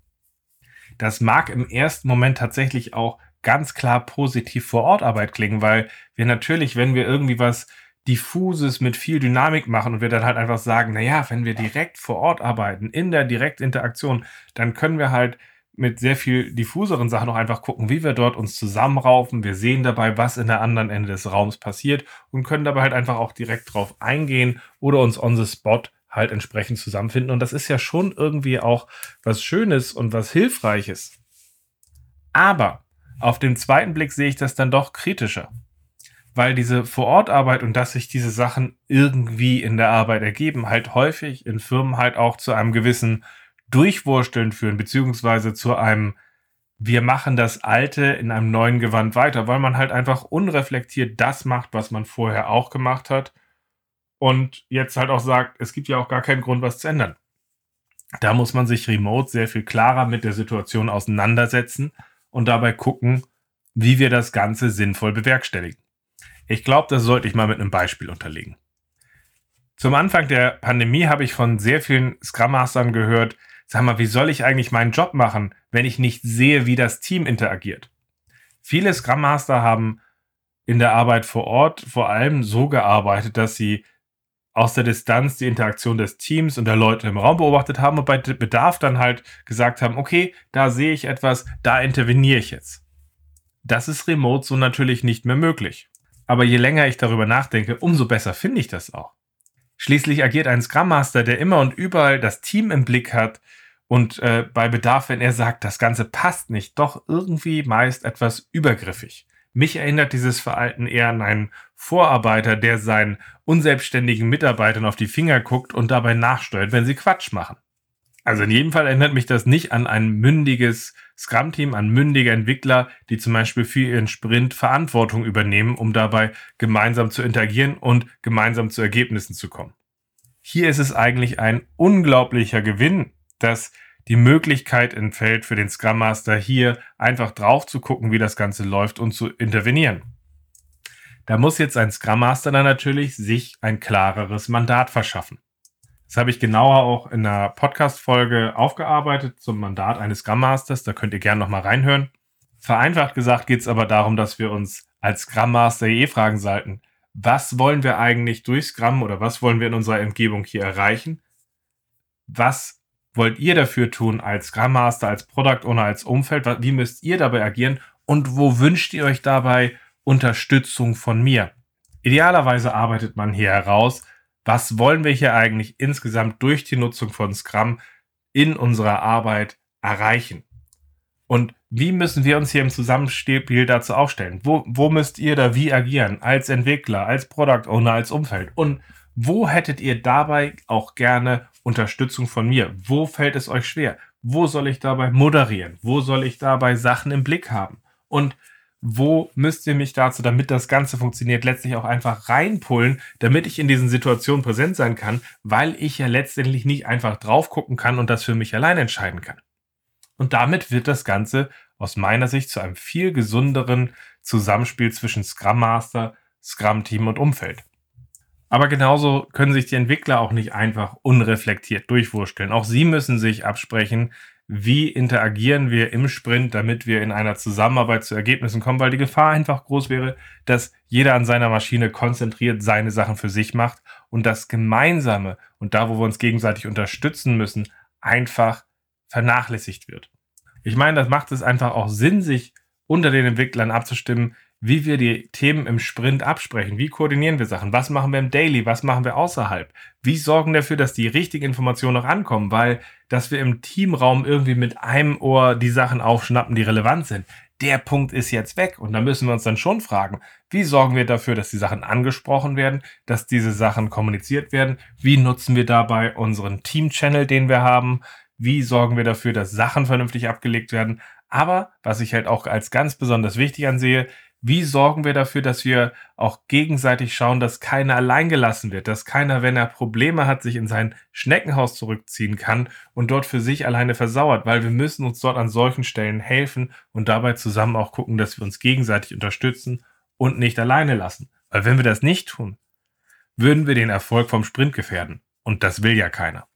Das mag im ersten Moment tatsächlich auch ganz klar positiv vor Ort Arbeit klingen, weil wir natürlich, wenn wir irgendwie was diffuses mit viel Dynamik machen und wir dann halt einfach sagen, na ja, wenn wir direkt vor Ort arbeiten, in der Direktinteraktion, dann können wir halt mit sehr viel diffuseren Sachen auch einfach gucken, wie wir dort uns zusammenraufen. Wir sehen dabei, was in der anderen Ende des Raums passiert und können dabei halt einfach auch direkt drauf eingehen oder uns on the spot halt entsprechend zusammenfinden. Und das ist ja schon irgendwie auch was Schönes und was Hilfreiches. Aber auf den zweiten Blick sehe ich das dann doch kritischer. Weil diese Vorortarbeit und dass sich diese Sachen irgendwie in der Arbeit ergeben, halt häufig in Firmen halt auch zu einem gewissen Durchwursteln führen, beziehungsweise zu einem wir machen das Alte in einem neuen Gewand weiter, weil man halt einfach unreflektiert das macht, was man vorher auch gemacht hat und jetzt halt auch sagt, es gibt ja auch gar keinen Grund, was zu ändern. Da muss man sich remote sehr viel klarer mit der Situation auseinandersetzen und dabei gucken, wie wir das Ganze sinnvoll bewerkstelligen. Ich glaube, das sollte ich mal mit einem Beispiel unterlegen. Zum Anfang der Pandemie habe ich von sehr vielen Scrum Mastern gehört, sag mal, wie soll ich eigentlich meinen Job machen, wenn ich nicht sehe, wie das Team interagiert? Viele Scrum Master haben in der Arbeit vor Ort vor allem so gearbeitet, dass sie aus der Distanz die Interaktion des Teams und der Leute im Raum beobachtet haben und bei Bedarf dann halt gesagt haben, okay, da sehe ich etwas, da interveniere ich jetzt. Das ist remote so natürlich nicht mehr möglich. Aber je länger ich darüber nachdenke, umso besser finde ich das auch. Schließlich agiert ein Scrum Master, der immer und überall das Team im Blick hat und äh, bei Bedarf, wenn er sagt, das Ganze passt nicht, doch irgendwie meist etwas übergriffig. Mich erinnert dieses Verhalten eher an einen Vorarbeiter, der seinen unselbstständigen Mitarbeitern auf die Finger guckt und dabei nachsteuert, wenn sie Quatsch machen. Also in jedem Fall erinnert mich das nicht an ein mündiges Scrum-Team, an mündige Entwickler, die zum Beispiel für ihren Sprint Verantwortung übernehmen, um dabei gemeinsam zu interagieren und gemeinsam zu Ergebnissen zu kommen. Hier ist es eigentlich ein unglaublicher Gewinn, dass die Möglichkeit entfällt für den Scrum Master hier einfach drauf zu gucken, wie das Ganze läuft und zu intervenieren. Da muss jetzt ein Scrum Master dann natürlich sich ein klareres Mandat verschaffen. Das habe ich genauer auch in einer Podcast-Folge aufgearbeitet zum Mandat eines Scrum Masters. Da könnt ihr gerne nochmal reinhören. Vereinfacht gesagt geht es aber darum, dass wir uns als Scrum Master eh fragen sollten, was wollen wir eigentlich durch Scrum oder was wollen wir in unserer Umgebung hier erreichen? Was wollt ihr dafür tun als Scrum Master, als Product Owner, als Umfeld? Wie müsst ihr dabei agieren? Und wo wünscht ihr euch dabei Unterstützung von mir? Idealerweise arbeitet man hier heraus, was wollen wir hier eigentlich insgesamt durch die Nutzung von Scrum in unserer Arbeit erreichen? Und wie müssen wir uns hier im Zusammenspiel dazu aufstellen? Wo, wo müsst ihr da wie agieren? Als Entwickler, als Product Owner, als Umfeld? Und wo hättet ihr dabei auch gerne Unterstützung von mir? Wo fällt es euch schwer? Wo soll ich dabei moderieren? Wo soll ich dabei Sachen im Blick haben? Und wo müsst ihr mich dazu, damit das Ganze funktioniert, letztlich auch einfach reinpullen, damit ich in diesen Situationen präsent sein kann, weil ich ja letztendlich nicht einfach drauf gucken kann und das für mich allein entscheiden kann. Und damit wird das Ganze aus meiner Sicht zu einem viel gesünderen Zusammenspiel zwischen Scrum Master, Scrum Team und Umfeld. Aber genauso können sich die Entwickler auch nicht einfach unreflektiert durchwursteln. Auch sie müssen sich absprechen, wie interagieren wir im Sprint, damit wir in einer Zusammenarbeit zu Ergebnissen kommen, weil die Gefahr einfach groß wäre, dass jeder an seiner Maschine konzentriert seine Sachen für sich macht und das Gemeinsame und da, wo wir uns gegenseitig unterstützen müssen, einfach vernachlässigt wird. Ich meine, das macht es einfach auch Sinn, sich unter den Entwicklern abzustimmen, wie wir die Themen im Sprint absprechen. Wie koordinieren wir Sachen? Was machen wir im Daily? Was machen wir außerhalb? Wie sorgen dafür, dass die richtigen Informationen noch ankommen? Weil, dass wir im Teamraum irgendwie mit einem Ohr die Sachen aufschnappen, die relevant sind. Der Punkt ist jetzt weg. Und da müssen wir uns dann schon fragen, wie sorgen wir dafür, dass die Sachen angesprochen werden, dass diese Sachen kommuniziert werden? Wie nutzen wir dabei unseren Team-Channel, den wir haben? Wie sorgen wir dafür, dass Sachen vernünftig abgelegt werden? Aber was ich halt auch als ganz besonders wichtig ansehe, wie sorgen wir dafür, dass wir auch gegenseitig schauen, dass keiner allein gelassen wird, dass keiner, wenn er Probleme hat, sich in sein Schneckenhaus zurückziehen kann und dort für sich alleine versauert, weil wir müssen uns dort an solchen Stellen helfen und dabei zusammen auch gucken, dass wir uns gegenseitig unterstützen und nicht alleine lassen. Weil wenn wir das nicht tun, würden wir den Erfolg vom Sprint gefährden. Und das will ja keiner.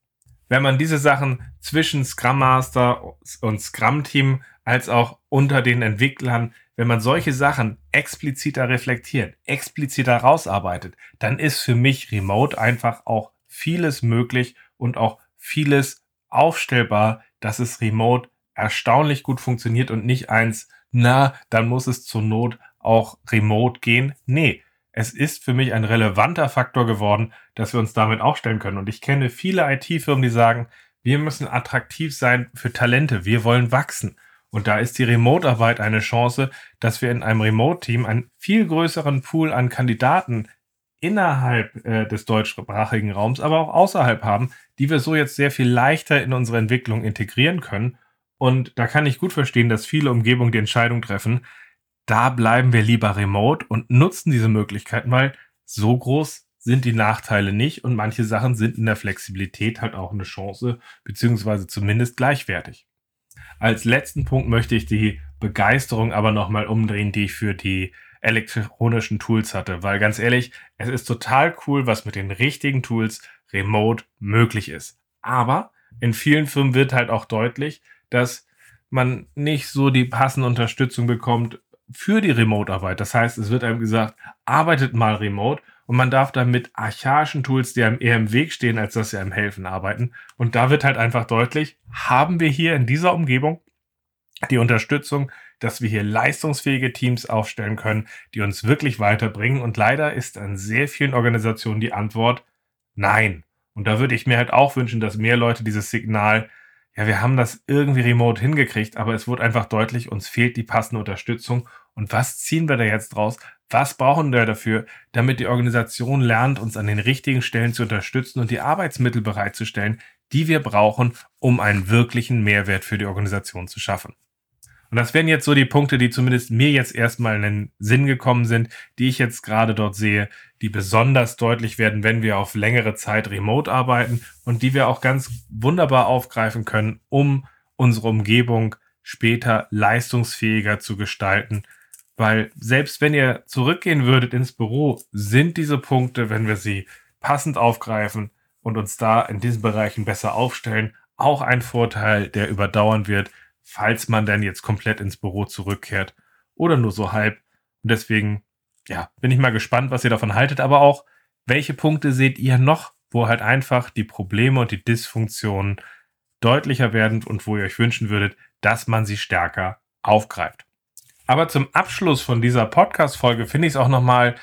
Wenn man diese Sachen zwischen Scrum Master und Scrum Team als auch unter den Entwicklern wenn man solche Sachen expliziter reflektiert, expliziter rausarbeitet, dann ist für mich Remote einfach auch vieles möglich und auch vieles aufstellbar, dass es Remote erstaunlich gut funktioniert und nicht eins, na, dann muss es zur Not auch Remote gehen. Nee, es ist für mich ein relevanter Faktor geworden, dass wir uns damit aufstellen können. Und ich kenne viele IT-Firmen, die sagen, wir müssen attraktiv sein für Talente, wir wollen wachsen. Und da ist die Remote-Arbeit eine Chance, dass wir in einem Remote-Team einen viel größeren Pool an Kandidaten innerhalb äh, des deutschsprachigen Raums, aber auch außerhalb haben, die wir so jetzt sehr viel leichter in unsere Entwicklung integrieren können. Und da kann ich gut verstehen, dass viele Umgebungen die Entscheidung treffen, da bleiben wir lieber remote und nutzen diese Möglichkeiten, weil so groß sind die Nachteile nicht und manche Sachen sind in der Flexibilität halt auch eine Chance, beziehungsweise zumindest gleichwertig. Als letzten Punkt möchte ich die Begeisterung aber nochmal umdrehen, die ich für die elektronischen Tools hatte, weil ganz ehrlich, es ist total cool, was mit den richtigen Tools remote möglich ist. Aber in vielen Firmen wird halt auch deutlich, dass man nicht so die passende Unterstützung bekommt für die Remote-Arbeit. Das heißt, es wird einem gesagt, arbeitet mal remote und man darf dann mit archaischen Tools, die einem eher im Weg stehen, als dass sie einem helfen, arbeiten. Und da wird halt einfach deutlich, haben wir hier in dieser Umgebung die Unterstützung, dass wir hier leistungsfähige Teams aufstellen können, die uns wirklich weiterbringen. Und leider ist an sehr vielen Organisationen die Antwort nein. Und da würde ich mir halt auch wünschen, dass mehr Leute dieses Signal, ja, wir haben das irgendwie remote hingekriegt, aber es wurde einfach deutlich, uns fehlt die passende Unterstützung. Und was ziehen wir da jetzt draus? Was brauchen wir dafür, damit die Organisation lernt, uns an den richtigen Stellen zu unterstützen und die Arbeitsmittel bereitzustellen, die wir brauchen, um einen wirklichen Mehrwert für die Organisation zu schaffen? Und das wären jetzt so die Punkte, die zumindest mir jetzt erstmal in den Sinn gekommen sind, die ich jetzt gerade dort sehe, die besonders deutlich werden, wenn wir auf längere Zeit remote arbeiten und die wir auch ganz wunderbar aufgreifen können, um unsere Umgebung später leistungsfähiger zu gestalten weil selbst wenn ihr zurückgehen würdet ins Büro, sind diese Punkte, wenn wir sie passend aufgreifen und uns da in diesen Bereichen besser aufstellen, auch ein Vorteil, der überdauern wird, falls man denn jetzt komplett ins Büro zurückkehrt oder nur so halb. Und deswegen, ja, bin ich mal gespannt, was ihr davon haltet, aber auch, welche Punkte seht ihr noch, wo halt einfach die Probleme und die Dysfunktionen deutlicher werden und wo ihr euch wünschen würdet, dass man sie stärker aufgreift. Aber zum Abschluss von dieser Podcast-Folge finde ich es auch nochmal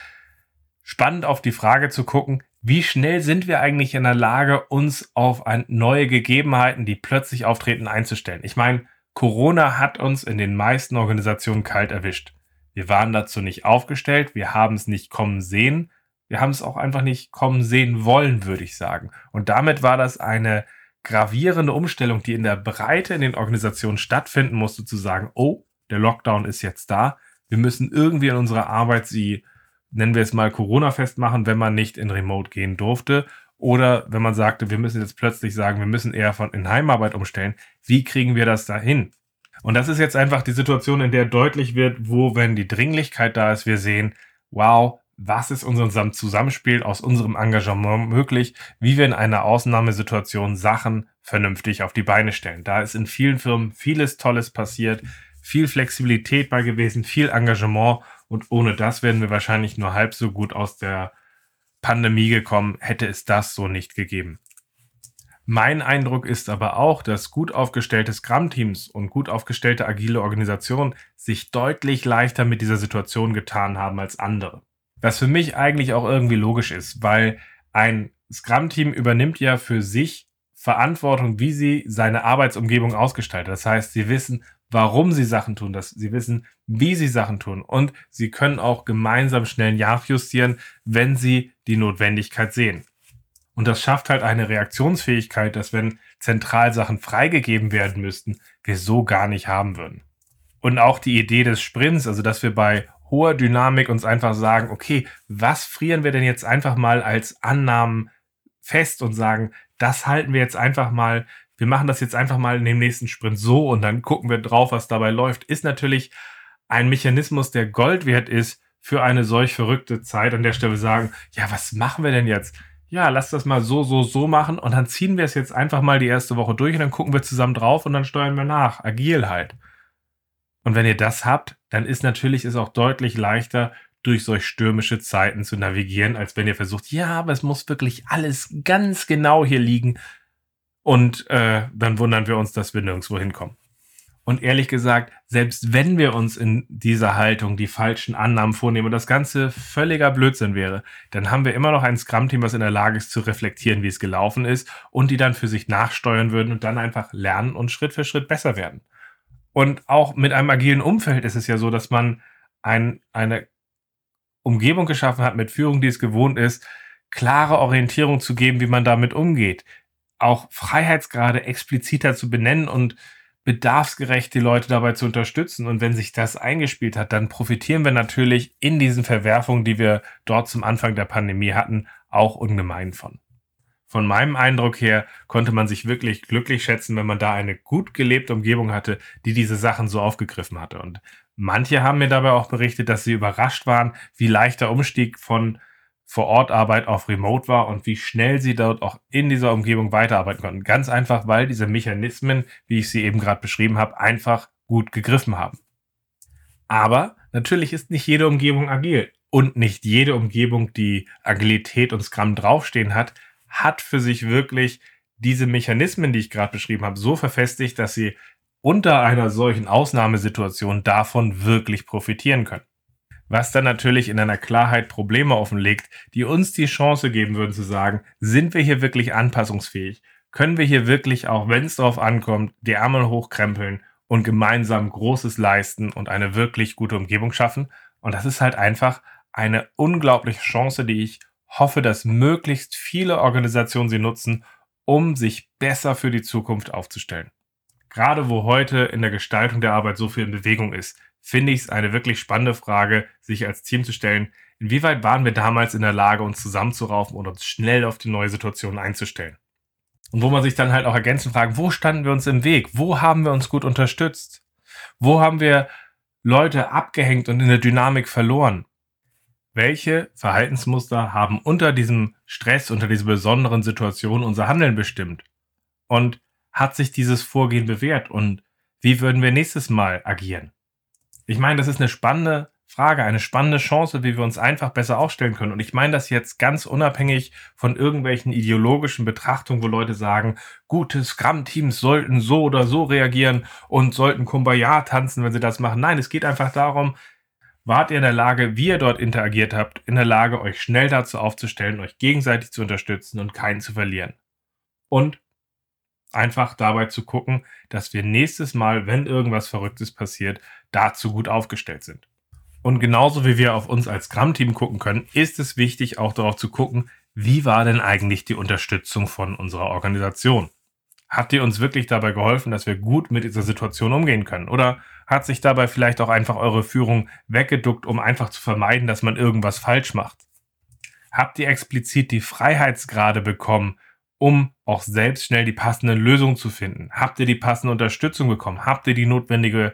spannend, auf die Frage zu gucken, wie schnell sind wir eigentlich in der Lage, uns auf neue Gegebenheiten, die plötzlich auftreten, einzustellen? Ich meine, Corona hat uns in den meisten Organisationen kalt erwischt. Wir waren dazu nicht aufgestellt, wir haben es nicht kommen sehen, wir haben es auch einfach nicht kommen sehen wollen, würde ich sagen. Und damit war das eine gravierende Umstellung, die in der Breite in den Organisationen stattfinden musste, zu sagen, oh, der Lockdown ist jetzt da. Wir müssen irgendwie in unserer Arbeit sie, nennen wir es mal Corona festmachen, wenn man nicht in Remote gehen durfte. Oder wenn man sagte, wir müssen jetzt plötzlich sagen, wir müssen eher von in Heimarbeit umstellen. Wie kriegen wir das dahin? Und das ist jetzt einfach die Situation, in der deutlich wird, wo, wenn die Dringlichkeit da ist, wir sehen, wow, was ist unserem Zusammenspiel aus unserem Engagement möglich, wie wir in einer Ausnahmesituation Sachen vernünftig auf die Beine stellen. Da ist in vielen Firmen vieles Tolles passiert viel Flexibilität bei gewesen, viel Engagement und ohne das wären wir wahrscheinlich nur halb so gut aus der Pandemie gekommen, hätte es das so nicht gegeben. Mein Eindruck ist aber auch, dass gut aufgestellte Scrum-Teams und gut aufgestellte agile Organisationen sich deutlich leichter mit dieser Situation getan haben als andere. Was für mich eigentlich auch irgendwie logisch ist, weil ein Scrum-Team übernimmt ja für sich Verantwortung, wie sie seine Arbeitsumgebung ausgestaltet. Das heißt, sie wissen, warum sie Sachen tun, dass sie wissen, wie sie Sachen tun und sie können auch gemeinsam schnell nachjustieren, wenn sie die Notwendigkeit sehen. Und das schafft halt eine Reaktionsfähigkeit, dass wenn zentral Sachen freigegeben werden müssten, wir so gar nicht haben würden. Und auch die Idee des Sprints, also dass wir bei hoher Dynamik uns einfach sagen, okay, was frieren wir denn jetzt einfach mal als Annahmen fest und sagen, das halten wir jetzt einfach mal wir machen das jetzt einfach mal in dem nächsten Sprint so und dann gucken wir drauf, was dabei läuft, ist natürlich ein Mechanismus, der Gold wert ist für eine solch verrückte Zeit. An der Stelle sagen, ja, was machen wir denn jetzt? Ja, lass das mal so, so, so machen und dann ziehen wir es jetzt einfach mal die erste Woche durch und dann gucken wir zusammen drauf und dann steuern wir nach. Agil halt. Und wenn ihr das habt, dann ist natürlich es auch deutlich leichter, durch solch stürmische Zeiten zu navigieren, als wenn ihr versucht, ja, aber es muss wirklich alles ganz genau hier liegen, und äh, dann wundern wir uns, dass wir nirgendwo hinkommen. Und ehrlich gesagt, selbst wenn wir uns in dieser Haltung die falschen Annahmen vornehmen und das Ganze völliger Blödsinn wäre, dann haben wir immer noch ein Scrum-Team, was in der Lage ist zu reflektieren, wie es gelaufen ist und die dann für sich nachsteuern würden und dann einfach lernen und Schritt für Schritt besser werden. Und auch mit einem agilen Umfeld ist es ja so, dass man ein, eine Umgebung geschaffen hat mit Führung, die es gewohnt ist, klare Orientierung zu geben, wie man damit umgeht, auch Freiheitsgrade expliziter zu benennen und bedarfsgerecht die Leute dabei zu unterstützen. Und wenn sich das eingespielt hat, dann profitieren wir natürlich in diesen Verwerfungen, die wir dort zum Anfang der Pandemie hatten, auch ungemein von. Von meinem Eindruck her konnte man sich wirklich glücklich schätzen, wenn man da eine gut gelebte Umgebung hatte, die diese Sachen so aufgegriffen hatte. Und manche haben mir dabei auch berichtet, dass sie überrascht waren, wie leicht der Umstieg von vor Ort Arbeit auf Remote war und wie schnell sie dort auch in dieser Umgebung weiterarbeiten konnten. Ganz einfach, weil diese Mechanismen, wie ich sie eben gerade beschrieben habe, einfach gut gegriffen haben. Aber natürlich ist nicht jede Umgebung agil. und nicht jede Umgebung, die Agilität und Scrum draufstehen hat, hat für sich wirklich diese Mechanismen, die ich gerade beschrieben habe, so verfestigt, dass sie unter einer solchen Ausnahmesituation davon wirklich profitieren können. Was dann natürlich in einer Klarheit Probleme offenlegt, die uns die Chance geben würden zu sagen, sind wir hier wirklich anpassungsfähig? Können wir hier wirklich, auch wenn es darauf ankommt, die Ärmel hochkrempeln und gemeinsam Großes leisten und eine wirklich gute Umgebung schaffen? Und das ist halt einfach eine unglaubliche Chance, die ich hoffe, dass möglichst viele Organisationen sie nutzen, um sich besser für die Zukunft aufzustellen. Gerade wo heute in der Gestaltung der Arbeit so viel in Bewegung ist, finde ich es eine wirklich spannende Frage, sich als Team zu stellen, inwieweit waren wir damals in der Lage, uns zusammenzuraufen und uns schnell auf die neue Situation einzustellen. Und wo man sich dann halt auch ergänzend fragt, wo standen wir uns im Weg? Wo haben wir uns gut unterstützt? Wo haben wir Leute abgehängt und in der Dynamik verloren? welche Verhaltensmuster haben unter diesem Stress, unter dieser besonderen Situation unser Handeln bestimmt? Und hat sich dieses Vorgehen bewährt? Und wie würden wir nächstes Mal agieren? Ich meine, das ist eine spannende Frage, eine spannende Chance, wie wir uns einfach besser aufstellen können. Und ich meine das jetzt ganz unabhängig von irgendwelchen ideologischen Betrachtungen, wo Leute sagen, gute Scrum-Teams sollten so oder so reagieren und sollten Kumbaya tanzen, wenn sie das machen. Nein, es geht einfach darum, wart ihr in der Lage, wie ihr dort interagiert habt, in der Lage, euch schnell dazu aufzustellen, euch gegenseitig zu unterstützen und keinen zu verlieren. Und einfach dabei zu gucken, dass wir nächstes Mal, wenn irgendwas Verrücktes passiert, dazu gut aufgestellt sind. Und genauso wie wir auf uns als Scrum-Team gucken können, ist es wichtig, auch darauf zu gucken, wie war denn eigentlich die Unterstützung von unserer Organisation? Hat die uns wirklich dabei geholfen, dass wir gut mit dieser Situation umgehen können? Oder hat sich dabei vielleicht auch einfach eure Führung weggeduckt, um einfach zu vermeiden, dass man irgendwas falsch macht? Habt ihr explizit die Freiheitsgrade bekommen, um auch selbst schnell die passende Lösung zu finden? Habt ihr die passende Unterstützung bekommen? Habt ihr die notwendige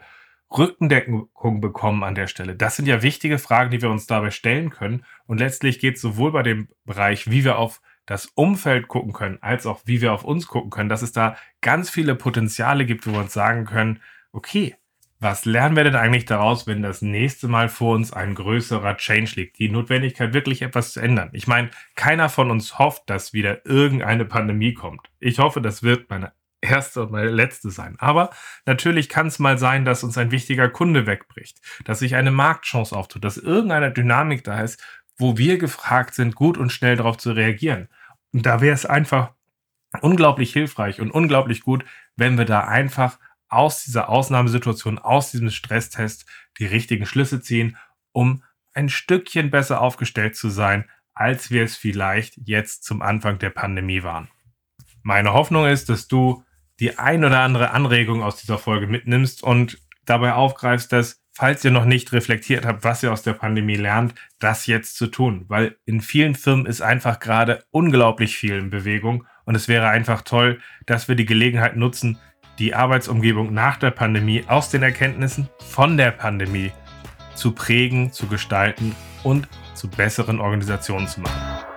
Rückendeckung bekommen an der Stelle? Das sind ja wichtige Fragen, die wir uns dabei stellen können. Und letztlich geht es sowohl bei dem Bereich, wie wir auf das Umfeld gucken können, als auch wie wir auf uns gucken können, dass es da ganz viele Potenziale gibt, wo wir uns sagen können, okay, was lernen wir denn eigentlich daraus, wenn das nächste Mal vor uns ein größerer Change liegt? Die Notwendigkeit, wirklich etwas zu ändern. Ich meine, keiner von uns hofft, dass wieder irgendeine Pandemie kommt. Ich hoffe, das wird meine erste und meine letzte sein. Aber natürlich kann es mal sein, dass uns ein wichtiger Kunde wegbricht, dass sich eine Marktchance auftut, dass irgendeine Dynamik da ist, wo wir gefragt sind, gut und schnell darauf zu reagieren. Und da wäre es einfach unglaublich hilfreich und unglaublich gut, wenn wir da einfach aus dieser Ausnahmesituation, aus diesem Stresstest die richtigen Schlüsse ziehen, um ein Stückchen besser aufgestellt zu sein, als wir es vielleicht jetzt zum Anfang der Pandemie waren. Meine Hoffnung ist, dass du die ein oder andere Anregung aus dieser Folge mitnimmst und dabei aufgreifst, dass, falls ihr noch nicht reflektiert habt, was ihr aus der Pandemie lernt, das jetzt zu tun. Weil in vielen Firmen ist einfach gerade unglaublich viel in Bewegung und es wäre einfach toll, dass wir die Gelegenheit nutzen, die Arbeitsumgebung nach der Pandemie aus den Erkenntnissen von der Pandemie zu prägen, zu gestalten und zu besseren Organisationen zu machen.